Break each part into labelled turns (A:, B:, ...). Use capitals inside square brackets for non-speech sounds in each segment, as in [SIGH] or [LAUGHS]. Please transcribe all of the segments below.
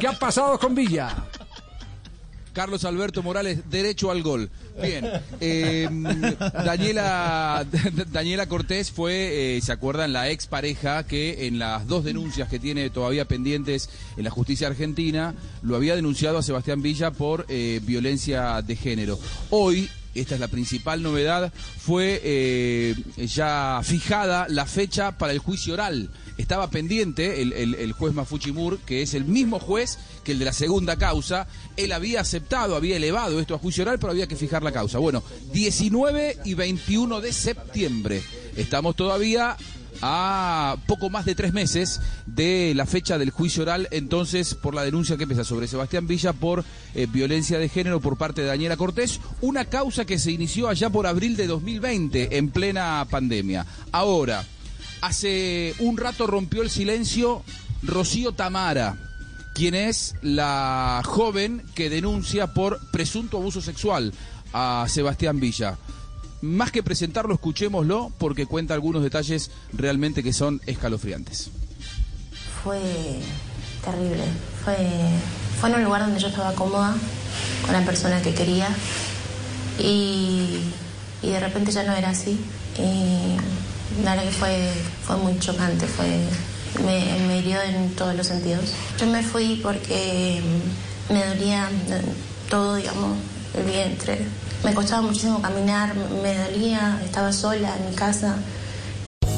A: ¿Qué ha pasado con Villa?
B: Carlos Alberto Morales, derecho al gol. Bien, eh, Daniela, [LAUGHS] Daniela Cortés fue, eh, ¿se acuerdan? La expareja que en las dos denuncias que tiene todavía pendientes en la justicia argentina, lo había denunciado a Sebastián Villa por eh, violencia de género. Hoy, esta es la principal novedad, fue eh, ya fijada la fecha para el juicio oral. Estaba pendiente el, el, juez Mafuchimur, que es el mismo juez que el de la segunda causa. Él había aceptado, había elevado esto a juicio oral, pero había que fijar la causa. Bueno, 19 y 21 de septiembre. Estamos todavía a poco más de tres meses de la fecha del juicio oral, entonces, por la denuncia que pesa sobre Sebastián Villa por eh, violencia de género por parte de Daniela Cortés, una causa que se inició allá por abril de 2020, en plena pandemia. Ahora, hace un rato rompió el silencio Rocío Tamara, quien es la joven que denuncia por presunto abuso sexual a Sebastián Villa más que presentarlo, escuchémoslo porque cuenta algunos detalles realmente que son escalofriantes.
C: Fue terrible. Fue, fue en un lugar donde yo estaba cómoda, con la persona que quería, y, y de repente ya no era así. Y la verdad que fue, fue muy chocante, fue, me, me hirió en todos los sentidos. Yo me fui porque me dolía todo, digamos, el vientre, me costaba muchísimo caminar, me dolía, estaba sola en mi casa.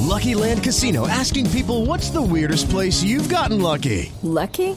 D: Lucky Land Casino asking people what's the weirdest place you've gotten lucky?
E: Lucky?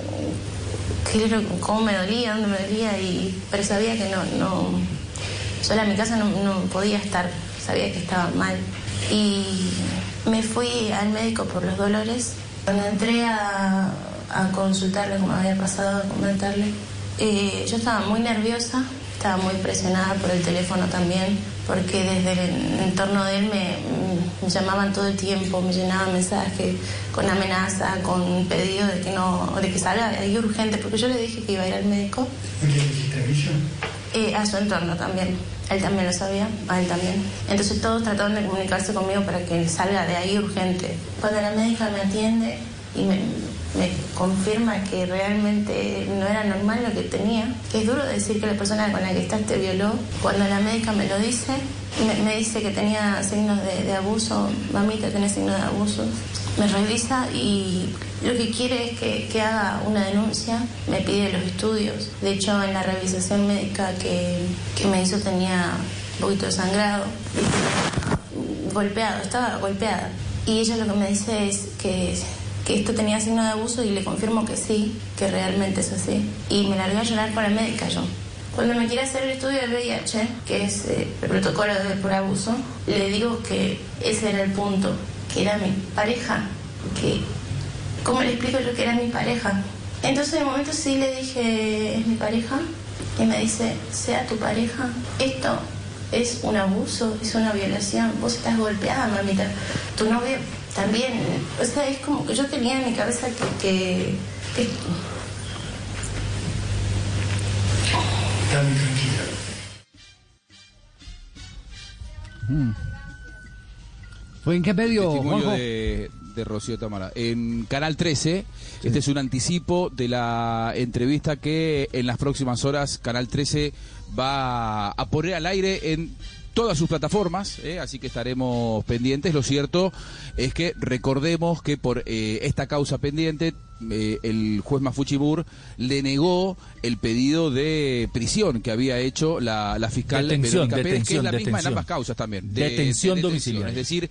C: cómo me dolía, dónde me dolía, y, pero sabía que no, no, sola en mi casa no, no podía estar, sabía que estaba mal. Y me fui al médico por los dolores. Cuando entré a, a consultarle, como había pasado, a comentarle, eh, yo estaba muy nerviosa, estaba muy presionada por el teléfono también, porque desde el entorno de él me, me llamaban todo el tiempo, me llenaban mensajes con amenaza, con pedido de que no, de que salga de ahí urgente, porque yo le dije que iba a ir al médico. Eh, a su entorno también. Él también lo sabía, a él también. Entonces todos trataron de comunicarse conmigo para que salga de ahí urgente. Cuando la médica me atiende y me, me confirma que realmente no era normal lo que tenía, es duro decir que la persona con la que estás te violó, cuando la médica me lo dice, me, dice que tenía signos de, abuso, mamita tiene signos de abuso, me revisa y lo que quiere es que, que haga una denuncia, me pide los estudios. De hecho, en la revisación médica que, que me hizo tenía un poquito de sangrado, golpeado, estaba golpeada. Y ella lo que me dice es que, que esto tenía signo de abuso y le confirmo que sí, que realmente es así. Y me largué a llorar con la médica yo. Cuando me quiere hacer el estudio de VIH, que es eh, el protocolo de por abuso, le digo que ese era el punto, que era mi pareja, que ¿cómo le explico yo que era mi pareja? Entonces de momento sí le dije, es mi pareja, y me dice, sea tu pareja, esto es un abuso, es una violación, vos estás golpeada, mamita, tu novio también, o sea, es como que yo tenía en mi cabeza que... que, que
A: ¿Fue en qué medio,
B: Testimonio
A: Juanjo?
B: de, de Rocío Tamara. En Canal 13, este es un anticipo de la entrevista que en las próximas horas Canal 13 va a poner al aire en todas sus plataformas, ¿eh? así que estaremos pendientes. Lo cierto es que recordemos que por eh, esta causa pendiente, eh, el juez Mafuchibur le negó el pedido de prisión que había hecho la, la fiscal
F: Detención,
B: Verónica Pérez, que es la misma en ambas causas también. de-
F: Detención
B: de
F: domiciliaria.
B: Es decir,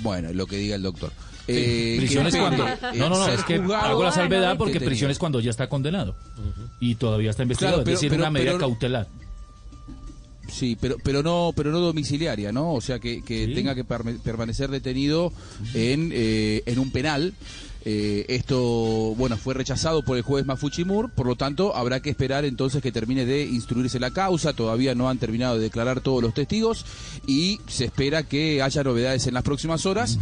B: bueno, lo que diga el doctor. Eh,
F: prisión es cuando. No, no, no, es que hago la salvedad porque prisión es cuando ya está condenado y todavía está investigado,
B: Claro, pero-
F: es decir,
B: pero-
F: una medida
B: pero-
F: cautelar.
B: Sí, pero pero no pero no domiciliaria, ¿no? O sea que, que
F: Sí.
B: tenga que permanecer detenido en, eh, en un penal. Eh, esto, bueno, fue rechazado por el juez Mafuchimur, por lo tanto habrá que esperar entonces que termine de instruirse la causa. Todavía no han terminado de declarar todos los testigos y se espera que haya novedades en las próximas horas,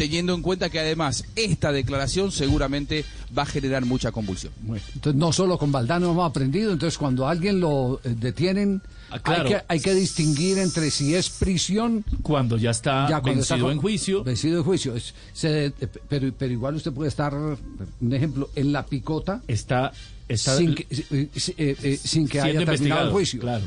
B: teniendo en cuenta que además esta declaración seguramente va a generar mucha convulsión.
A: Entonces, no solo con Valdano hemos aprendido, entonces cuando a alguien lo eh, detienen,
F: claro.
A: hay, que, hay que distinguir entre si es prisión.
F: Cuando ya está
A: cuando está
F: vencido en juicio.
A: Vencido en juicio. Es- se- eh, pero, pero igual usted puede estar, un ejemplo, en la picota.
F: Está, está
A: sin que, eh, sin que haya terminado el juicio.
F: Claro.